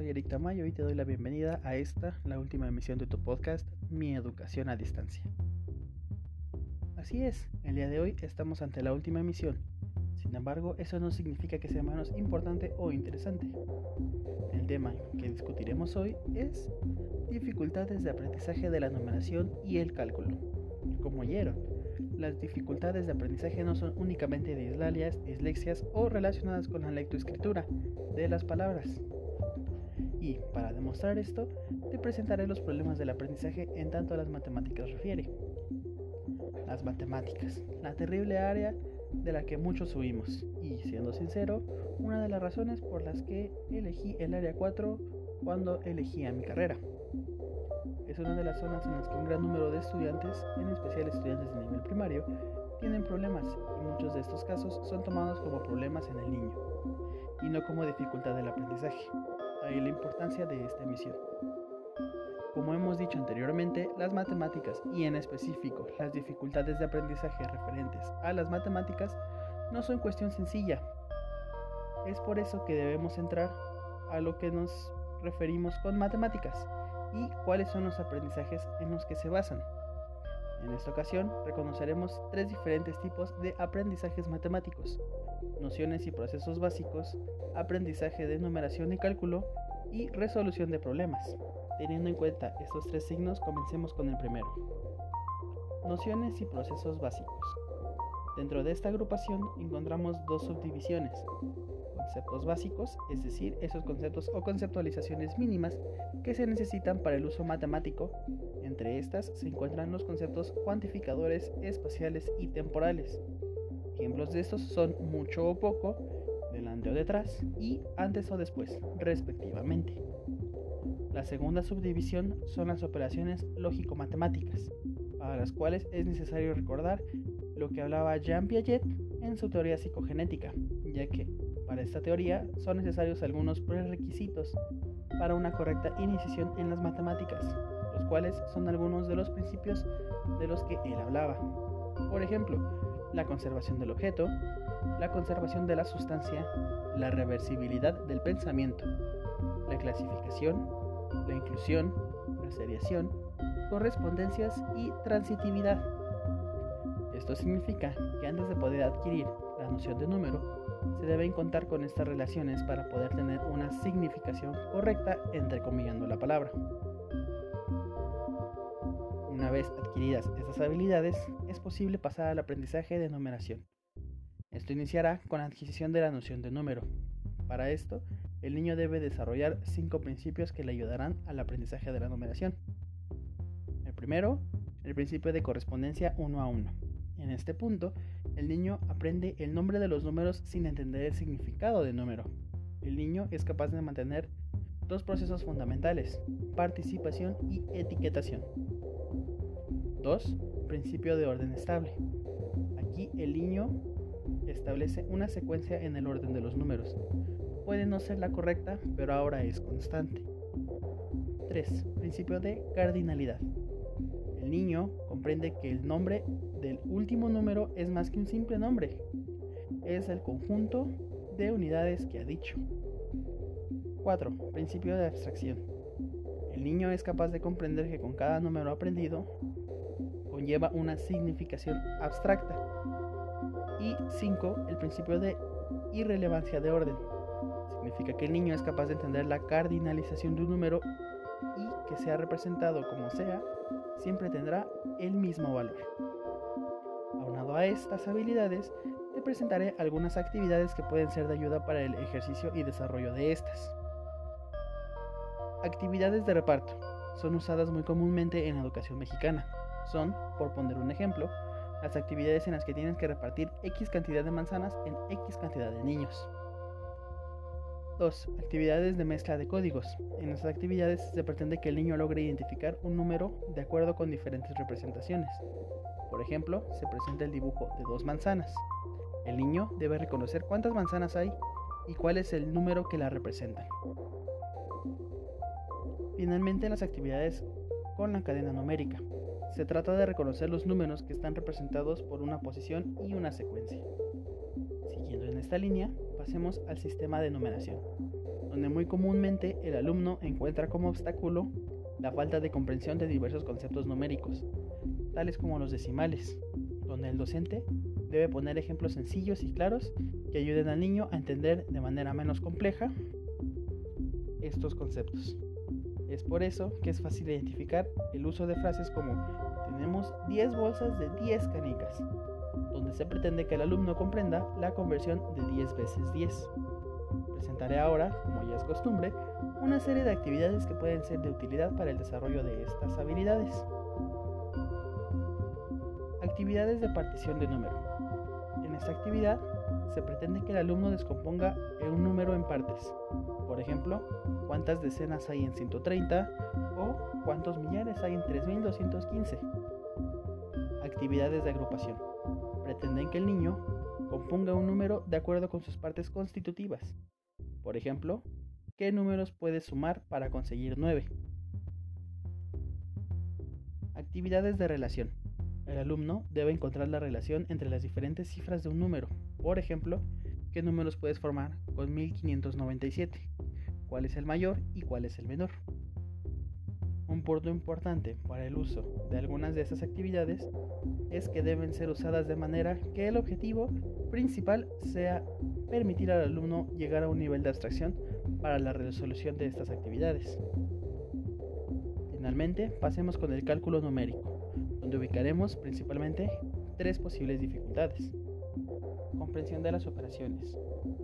soy Eric Tamayo y te doy la bienvenida a esta, la última emisión de tu podcast, Mi Educación a Distancia. Así es, el día de hoy estamos ante la última emisión. Sin embargo, eso no significa que sea menos importante o interesante. El tema que discutiremos hoy es dificultades de aprendizaje de la numeración y el cálculo. Como oyeron, las dificultades de aprendizaje no son únicamente dislalias, dislexias o relacionadas con la lectoescritura de las palabras. Y para demostrar esto, te presentaré los problemas del aprendizaje en tanto a las matemáticas refiere. Las matemáticas, la terrible área de la que muchos huimos, y siendo sincero, una de las razones por las que elegí el área 4 cuando elegía mi carrera. Es una de las zonas en las que un gran número de estudiantes, en especial estudiantes de nivel primario, tienen problemas y muchos de estos casos son tomados como problemas en el niño y no como dificultad del aprendizaje. Ahí la importancia de esta emisión. Como hemos dicho anteriormente, las matemáticas y en específico las dificultades de aprendizaje referentes a las matemáticas no son cuestión sencilla. Es por eso que debemos entrar a lo que nos referimos con matemáticas y cuáles son los aprendizajes en los que se basan. En esta ocasión reconoceremos tres diferentes tipos de aprendizajes matemáticos, nociones y procesos básicos, aprendizaje de numeración y cálculo y resolución de problemas. Teniendo en cuenta estos tres signos, comencemos con el primero. Nociones y procesos básicos. Dentro de esta agrupación encontramos dos subdivisiones. Conceptos básicos, es decir, esos conceptos o conceptualizaciones mínimas que se necesitan para el uso matemático. Entre estas se encuentran los conceptos cuantificadores, espaciales y temporales. Ejemplos de estos son mucho o poco, delante o detrás y antes o después, respectivamente. La segunda subdivisión son las operaciones lógico-matemáticas, para las cuales es necesario recordar lo que hablaba Jean Piaget en su teoría psicogenética, ya que para esta teoría son necesarios algunos prerequisitos para una correcta iniciación en las matemáticas, los cuales son algunos de los principios de los que él hablaba. Por ejemplo, la conservación del objeto, la conservación de la sustancia, la reversibilidad del pensamiento, la clasificación, la inclusión, la seriación, correspondencias y transitividad. Esto significa que antes de poder adquirir la noción de número, se deben contar con estas relaciones para poder tener una significación correcta entrecomillando la palabra. Una vez adquiridas estas habilidades, es posible pasar al aprendizaje de numeración. Esto iniciará con la adquisición de la noción de número. Para esto, el niño debe desarrollar cinco principios que le ayudarán al aprendizaje de la numeración. El primero, el principio de correspondencia uno a uno. En este punto, el niño aprende el nombre de los números sin entender el significado del número. El niño es capaz de mantener dos procesos fundamentales, participación y etiquetación. 2. Principio de orden estable. Aquí el niño establece una secuencia en el orden de los números, puede no ser la correcta, pero ahora es constante. 3. Principio de cardinalidad. El niño comprende que el nombre del último número es más que un simple nombre. Es el conjunto de unidades que ha dicho. 4. Principio de abstracción. El niño es capaz de comprender que con cada número aprendido conlleva una significación abstracta. Y 5. El principio de irrelevancia de orden. Significa que el niño es capaz de entender la cardinalización de un número y que sea representado como sea, siempre tendrá el mismo valor. Aunado a estas habilidades, te presentaré algunas actividades que pueden ser de ayuda para el ejercicio y desarrollo de estas. Actividades de reparto. Son usadas muy comúnmente en la educación mexicana. Son, por poner un ejemplo, las actividades en las que tienes que repartir X cantidad de manzanas en X cantidad de niños. 2. Actividades de mezcla de códigos. En estas actividades se pretende que el niño logre identificar un número de acuerdo con diferentes representaciones. Por ejemplo, se presenta el dibujo de dos manzanas. El niño debe reconocer cuántas manzanas hay y cuál es el número que la representan. Finalmente, las actividades con la cadena numérica. Se trata de reconocer los números que están representados por una posición y una secuencia. Siguiendo en esta línea, pasemos al sistema de numeración. donde muy comúnmente el alumno encuentra como obstáculo la falta de comprensión de diversos conceptos numéricos, tales como los decimales, donde el docente debe poner ejemplos sencillos y claros que ayuden al niño a entender de manera menos compleja estos conceptos. Es por eso que es fácil identificar el uso de frases como tenemos 10 bolsas de 10 canicas, donde se pretende que el alumno comprenda la conversión de 10 veces 10. Presentaré ahora, como ya es costumbre, una serie de actividades que pueden ser de utilidad para el desarrollo de estas habilidades. Actividades de partición de número. Esta actividad se pretende que el alumno descomponga un número en partes. Por ejemplo, cuántas decenas hay en 130 o cuántos millares hay en 3215. Actividades de agrupación. Pretenden que el niño componga un número de acuerdo con sus partes constitutivas. Por ejemplo, ¿qué números puede sumar para conseguir 9? Actividades de relación. El alumno debe encontrar la relación entre las diferentes cifras de un número. Por ejemplo, ¿qué números puedes formar con 1597? ¿Cuál es el mayor y cuál es el menor? Un punto importante para el uso de algunas de estas actividades es que deben ser usadas de manera que el objetivo principal sea permitir al alumno llegar a un nivel de abstracción para la resolución de estas actividades. Finalmente, pasemos con el cálculo numérico donde ubicaremos principalmente tres posibles dificultades. Comprensión de las operaciones.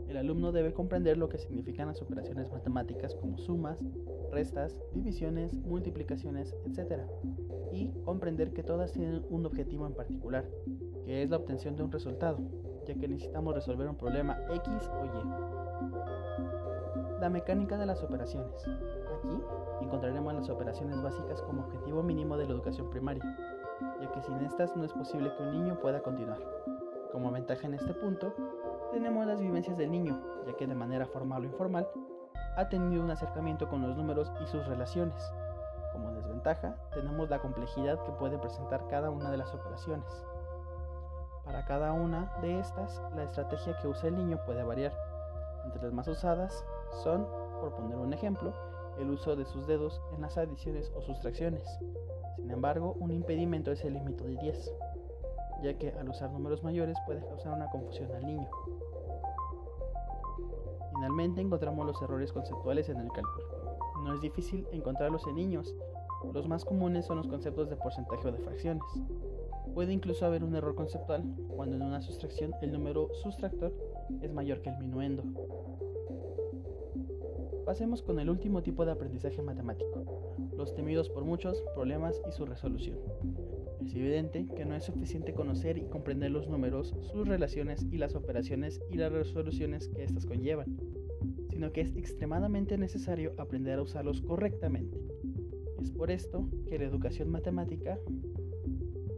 El alumno debe comprender lo que significan las operaciones matemáticas como sumas, restas, divisiones, multiplicaciones, etc. Y comprender que todas tienen un objetivo en particular, que es la obtención de un resultado, ya que necesitamos resolver un problema X o Y. La mecánica de las operaciones. Aquí encontraremos las operaciones básicas como objetivo mínimo de la educación primaria, que sin estas no es posible que un niño pueda continuar. Como ventaja en este punto, tenemos las vivencias del niño, ya que de manera formal o informal ha tenido un acercamiento con los números y sus relaciones. Como desventaja, tenemos la complejidad que puede presentar cada una de las operaciones. Para cada una de estas, la estrategia que usa el niño puede variar. Entre las más usadas son, por poner un ejemplo, el uso de sus dedos en las adiciones o sustracciones, sin embargo, un impedimento es el límite de 10, ya que al usar números mayores puede causar una confusión al niño. Finalmente encontramos los errores conceptuales en el cálculo. No es difícil encontrarlos en niños. Los más comunes son los conceptos de porcentaje o de fracciones. Puede incluso haber un error conceptual cuando en una sustracción el número sustractor es mayor que el minuendo. Pasemos con el último tipo de aprendizaje matemático, los temidos por muchos problemas y su resolución. Es evidente que no es suficiente conocer y comprender los números, sus relaciones y las operaciones y las resoluciones que éstas conllevan, sino que es extremadamente necesario aprender a usarlos correctamente. Es por esto que la educación matemática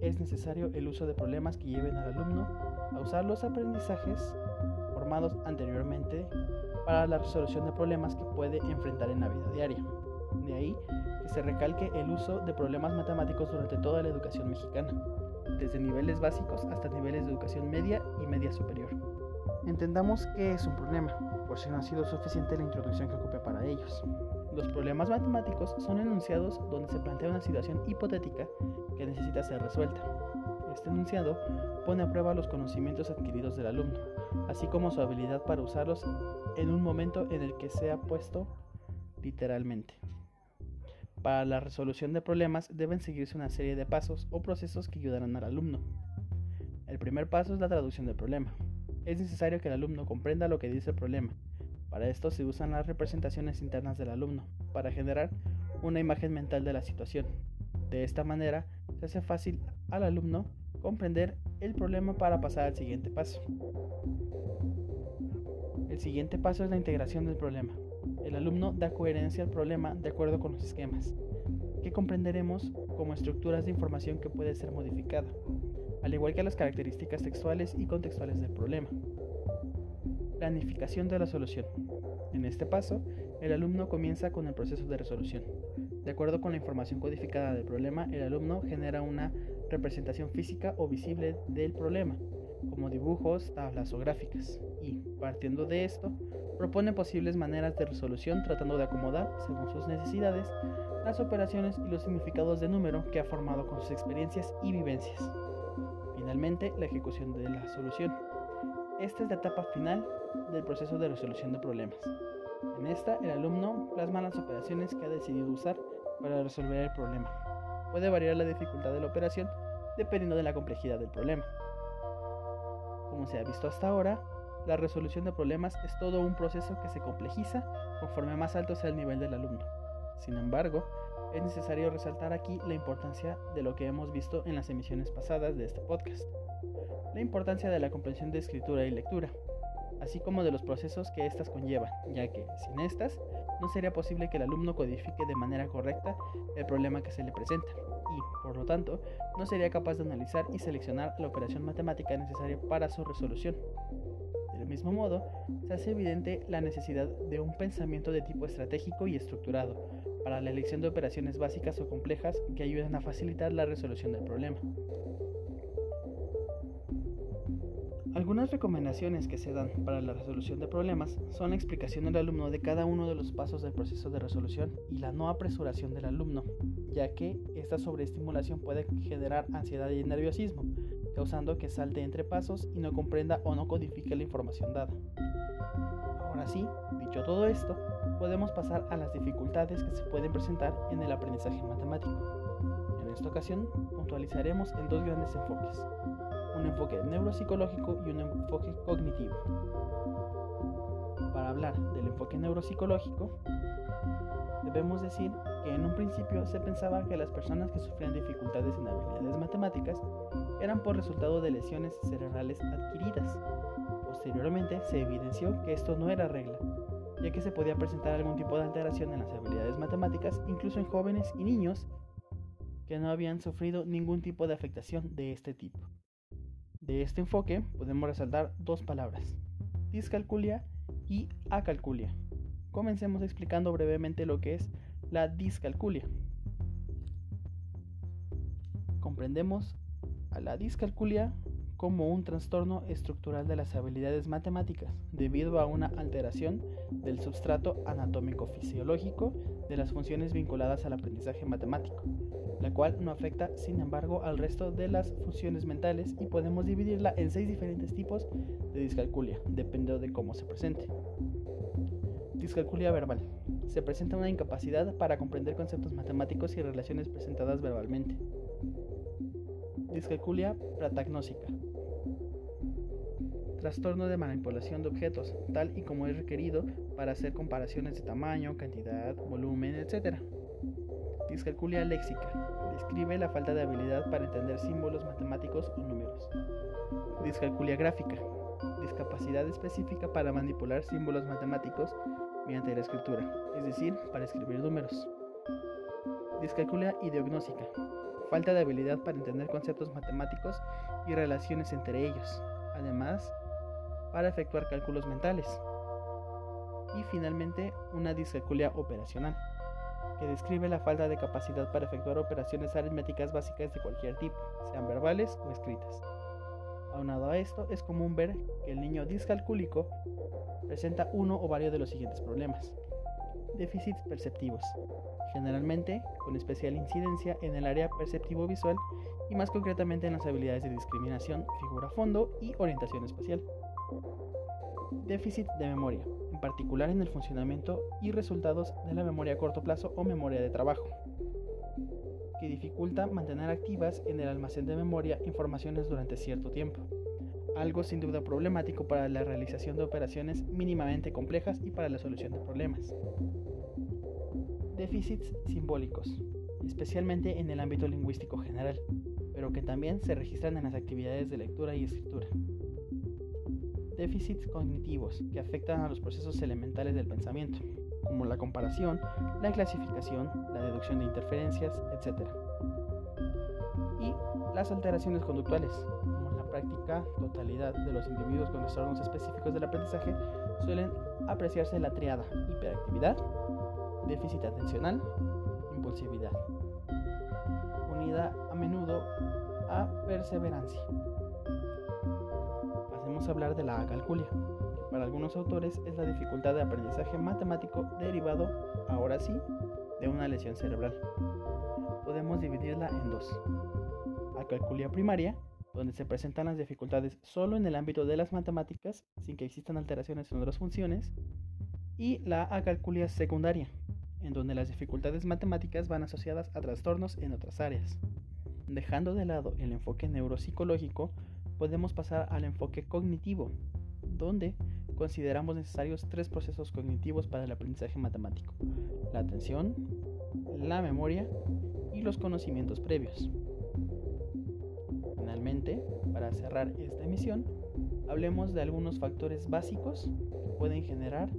es necesario el uso de problemas que lleven al alumno a usar los aprendizajes formados anteriormente para la resolución de problemas que puede enfrentar en la vida diaria. De ahí que se recalque el uso de problemas matemáticos durante toda la educación mexicana, desde niveles básicos hasta niveles de educación media y media superior. Entendamos qué es un problema, por si no ha sido suficiente la introducción que ocupe para ellos. Los problemas matemáticos son enunciados donde se plantea una situación hipotética que necesita ser resuelta. Este enunciado pone a prueba los conocimientos adquiridos del alumno, así como su habilidad para usarlos en un momento en el que sea puesto literalmente. Para la resolución de problemas deben seguirse una serie de pasos o procesos que ayudarán al alumno. El primer paso es la traducción del problema. Es necesario que el alumno comprenda lo que dice el problema. Para esto se usan las representaciones internas del alumno, para generar una imagen mental de la situación. De esta manera, se hace fácil al alumno comprender el problema para pasar al siguiente paso. El siguiente paso es la integración del problema. El alumno da coherencia al problema de acuerdo con los esquemas, que comprenderemos como estructuras de información que puede ser modificada, al igual que las características textuales y contextuales del problema. Planificación de la solución. En este paso, el alumno comienza con el proceso de resolución. De acuerdo con la información codificada del problema, el alumno genera una representación física o visible del problema, como dibujos, tablas o gráficas, y, partiendo de esto, propone posibles maneras de resolución tratando de acomodar, según sus necesidades, las operaciones y los significados de número que ha formado con sus experiencias y vivencias. Finalmente, la ejecución de la solución. Esta es la etapa final del proceso de resolución de problemas. En esta, el alumno plasma las operaciones que ha decidido usar para resolver el problema. Puede variar la dificultad de la operación dependiendo de la complejidad del problema. Como se ha visto hasta ahora, la resolución de problemas es todo un proceso que se complejiza conforme más alto sea el nivel del alumno. Sin embargo, es necesario resaltar aquí la importancia de lo que hemos visto en las emisiones pasadas de este podcast. La importancia de la comprensión de escritura y lectura, así como de los procesos que éstas conllevan, ya que sin estas no sería posible que el alumno codifique de manera correcta el problema que se le presenta y, por lo tanto, no sería capaz de analizar y seleccionar la operación matemática necesaria para su resolución. Del mismo modo, se hace evidente la necesidad de un pensamiento de tipo estratégico y estructurado para la elección de operaciones básicas o complejas que ayuden a facilitar la resolución del problema. Algunas recomendaciones que se dan para la resolución de problemas son la explicación del alumno de cada uno de los pasos del proceso de resolución y la no apresuración del alumno, ya que esta sobreestimulación puede generar ansiedad y nerviosismo, causando que salte entre pasos y no comprenda o no codifique la información dada. Ahora sí, dicho todo esto, podemos pasar a las dificultades que se pueden presentar en el aprendizaje matemático. En esta ocasión, puntualizaremos en dos grandes enfoques un enfoque neuropsicológico y un enfoque cognitivo. Para hablar del enfoque neuropsicológico, debemos decir que en un principio se pensaba que las personas que sufrían dificultades en habilidades matemáticas eran por resultado de lesiones cerebrales adquiridas. Posteriormente se evidenció que esto no era regla, ya que se podía presentar algún tipo de alteración en las habilidades matemáticas incluso en jóvenes y niños que no habían sufrido ningún tipo de afectación de este tipo. De este enfoque podemos resaltar dos palabras, discalculia y acalculia. Comencemos explicando brevemente lo que es la discalculia. Comprendemos a la discalculia como un trastorno estructural de las habilidades matemáticas debido a una alteración del substrato anatómico fisiológico de las funciones vinculadas al aprendizaje matemático, la cual no afecta, sin embargo, al resto de las funciones mentales y podemos dividirla en seis diferentes tipos de discalculia, dependiendo de cómo se presente. Discalculia verbal. Se presenta una incapacidad para comprender conceptos matemáticos y relaciones presentadas verbalmente. Discalculia pratagnósica. Trastorno de manipulación de objetos, tal y como es requerido para hacer comparaciones de tamaño, cantidad, volumen, etc. Discalculia léxica. Describe la falta de habilidad para entender símbolos matemáticos o números. Discalculia gráfica. Discapacidad específica para manipular símbolos matemáticos mediante la escritura, es decir, para escribir números. Discalculia ideognósica. Falta de habilidad para entender conceptos matemáticos y relaciones entre ellos. Además, para efectuar cálculos mentales. Y finalmente, una discalculia operacional que describe la falta de capacidad para efectuar operaciones aritméticas básicas de cualquier tipo, sean verbales o escritas. Aunado a esto, es común ver que el niño discalcúlico presenta uno o varios de los siguientes problemas. Déficits perceptivos, generalmente con especial incidencia en el área perceptivo-visual y más concretamente en las habilidades de discriminación, figura fondo y orientación espacial. Déficit de memoria, en particular en el funcionamiento y resultados de la memoria a corto plazo o memoria de trabajo, que dificulta mantener activas en el almacén de memoria informaciones durante cierto tiempo, algo sin duda problemático para la realización de operaciones mínimamente complejas y para la solución de problemas. Déficits simbólicos, especialmente en el ámbito lingüístico general, pero que también se registran en las actividades de lectura y escritura déficits cognitivos que afectan a los procesos elementales del pensamiento, como la comparación, la clasificación, la deducción de interferencias, etc. Y las alteraciones conductuales, como la práctica totalidad de los individuos con trastornos específicos del aprendizaje, suelen apreciarse la triada hiperactividad, déficit atencional, impulsividad, unida a menudo a perseverancia a hablar de la acalculia, para algunos autores es la dificultad de aprendizaje matemático derivado, ahora sí, de una lesión cerebral. Podemos dividirla en dos. Acalculia primaria, donde se presentan las dificultades solo en el ámbito de las matemáticas, sin que existan alteraciones en otras funciones, y la acalculia secundaria, en donde las dificultades matemáticas van asociadas a trastornos en otras áreas. Dejando de lado el enfoque neuropsicológico, podemos pasar al enfoque cognitivo, donde consideramos necesarios tres procesos cognitivos para el aprendizaje matemático, la atención, la memoria y los conocimientos previos. Finalmente, para cerrar esta emisión, hablemos de algunos factores básicos que pueden generar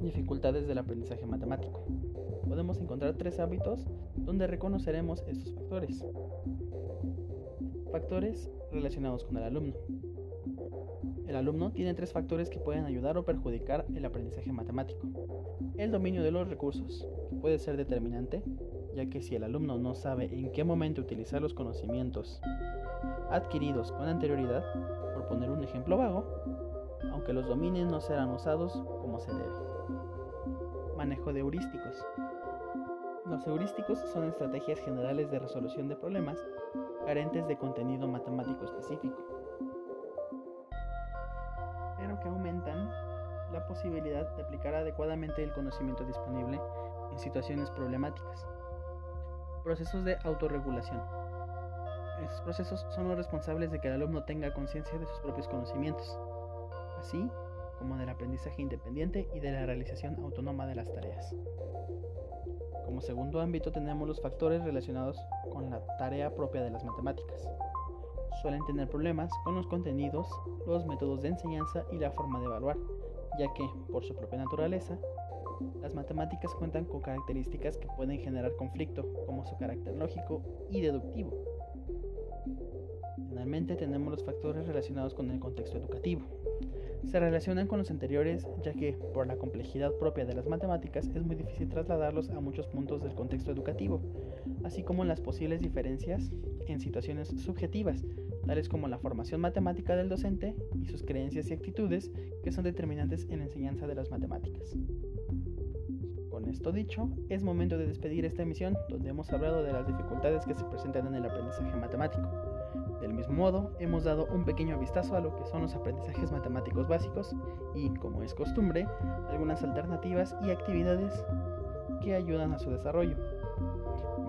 dificultades del aprendizaje matemático. Podemos encontrar tres hábitos donde reconoceremos estos factores. Factores relacionados con el alumno. El alumno tiene tres factores que pueden ayudar o perjudicar el aprendizaje matemático. El dominio de los recursos, que puede ser determinante, ya que si el alumno no sabe en qué momento utilizar los conocimientos adquiridos con anterioridad, por poner un ejemplo vago, aunque los domines no serán usados como se debe. Manejo de heurísticos. Los heurísticos son estrategias generales de resolución de problemas carentes de contenido matemático específico, pero que aumentan la posibilidad de aplicar adecuadamente el conocimiento disponible en situaciones problemáticas. Procesos de autorregulación. Estos procesos son los responsables de que el alumno tenga conciencia de sus propios conocimientos, así como del aprendizaje independiente y de la realización autónoma de las tareas. Como segundo ámbito tenemos los factores relacionados con la tarea propia de las matemáticas. Suelen tener problemas con los contenidos, los métodos de enseñanza y la forma de evaluar, ya que, por su propia naturaleza, las matemáticas cuentan con características que pueden generar conflicto, como su carácter lógico y deductivo. Finalmente tenemos los factores relacionados con el contexto educativo, se relacionan con los anteriores ya que, por la complejidad propia de las matemáticas, es muy difícil trasladarlos a muchos puntos del contexto educativo, así como las posibles diferencias en situaciones subjetivas, tales como la formación matemática del docente y sus creencias y actitudes que son determinantes en la enseñanza de las matemáticas. Con esto dicho, es momento de despedir esta emisión donde hemos hablado de las dificultades que se presentan en el aprendizaje matemático. Del mismo modo, hemos dado un pequeño vistazo a lo que son los aprendizajes matemáticos básicos y, como es costumbre, algunas alternativas y actividades que ayudan a su desarrollo.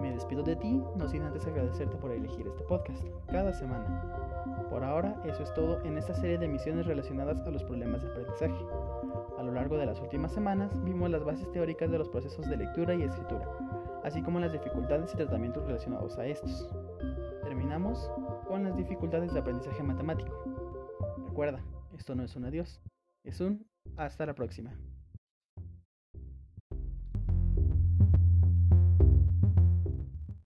Me despido de ti, no sin antes agradecerte por elegir este podcast cada semana. Por ahora, eso es todo en esta serie de emisiones relacionadas a los problemas de aprendizaje. A lo largo de las últimas semanas vimos las bases teóricas de los procesos de lectura y escritura, así como las dificultades y tratamientos relacionados a estos. Terminamos con las dificultades de aprendizaje matemático. Recuerda, esto no es un adiós, es un hasta la próxima.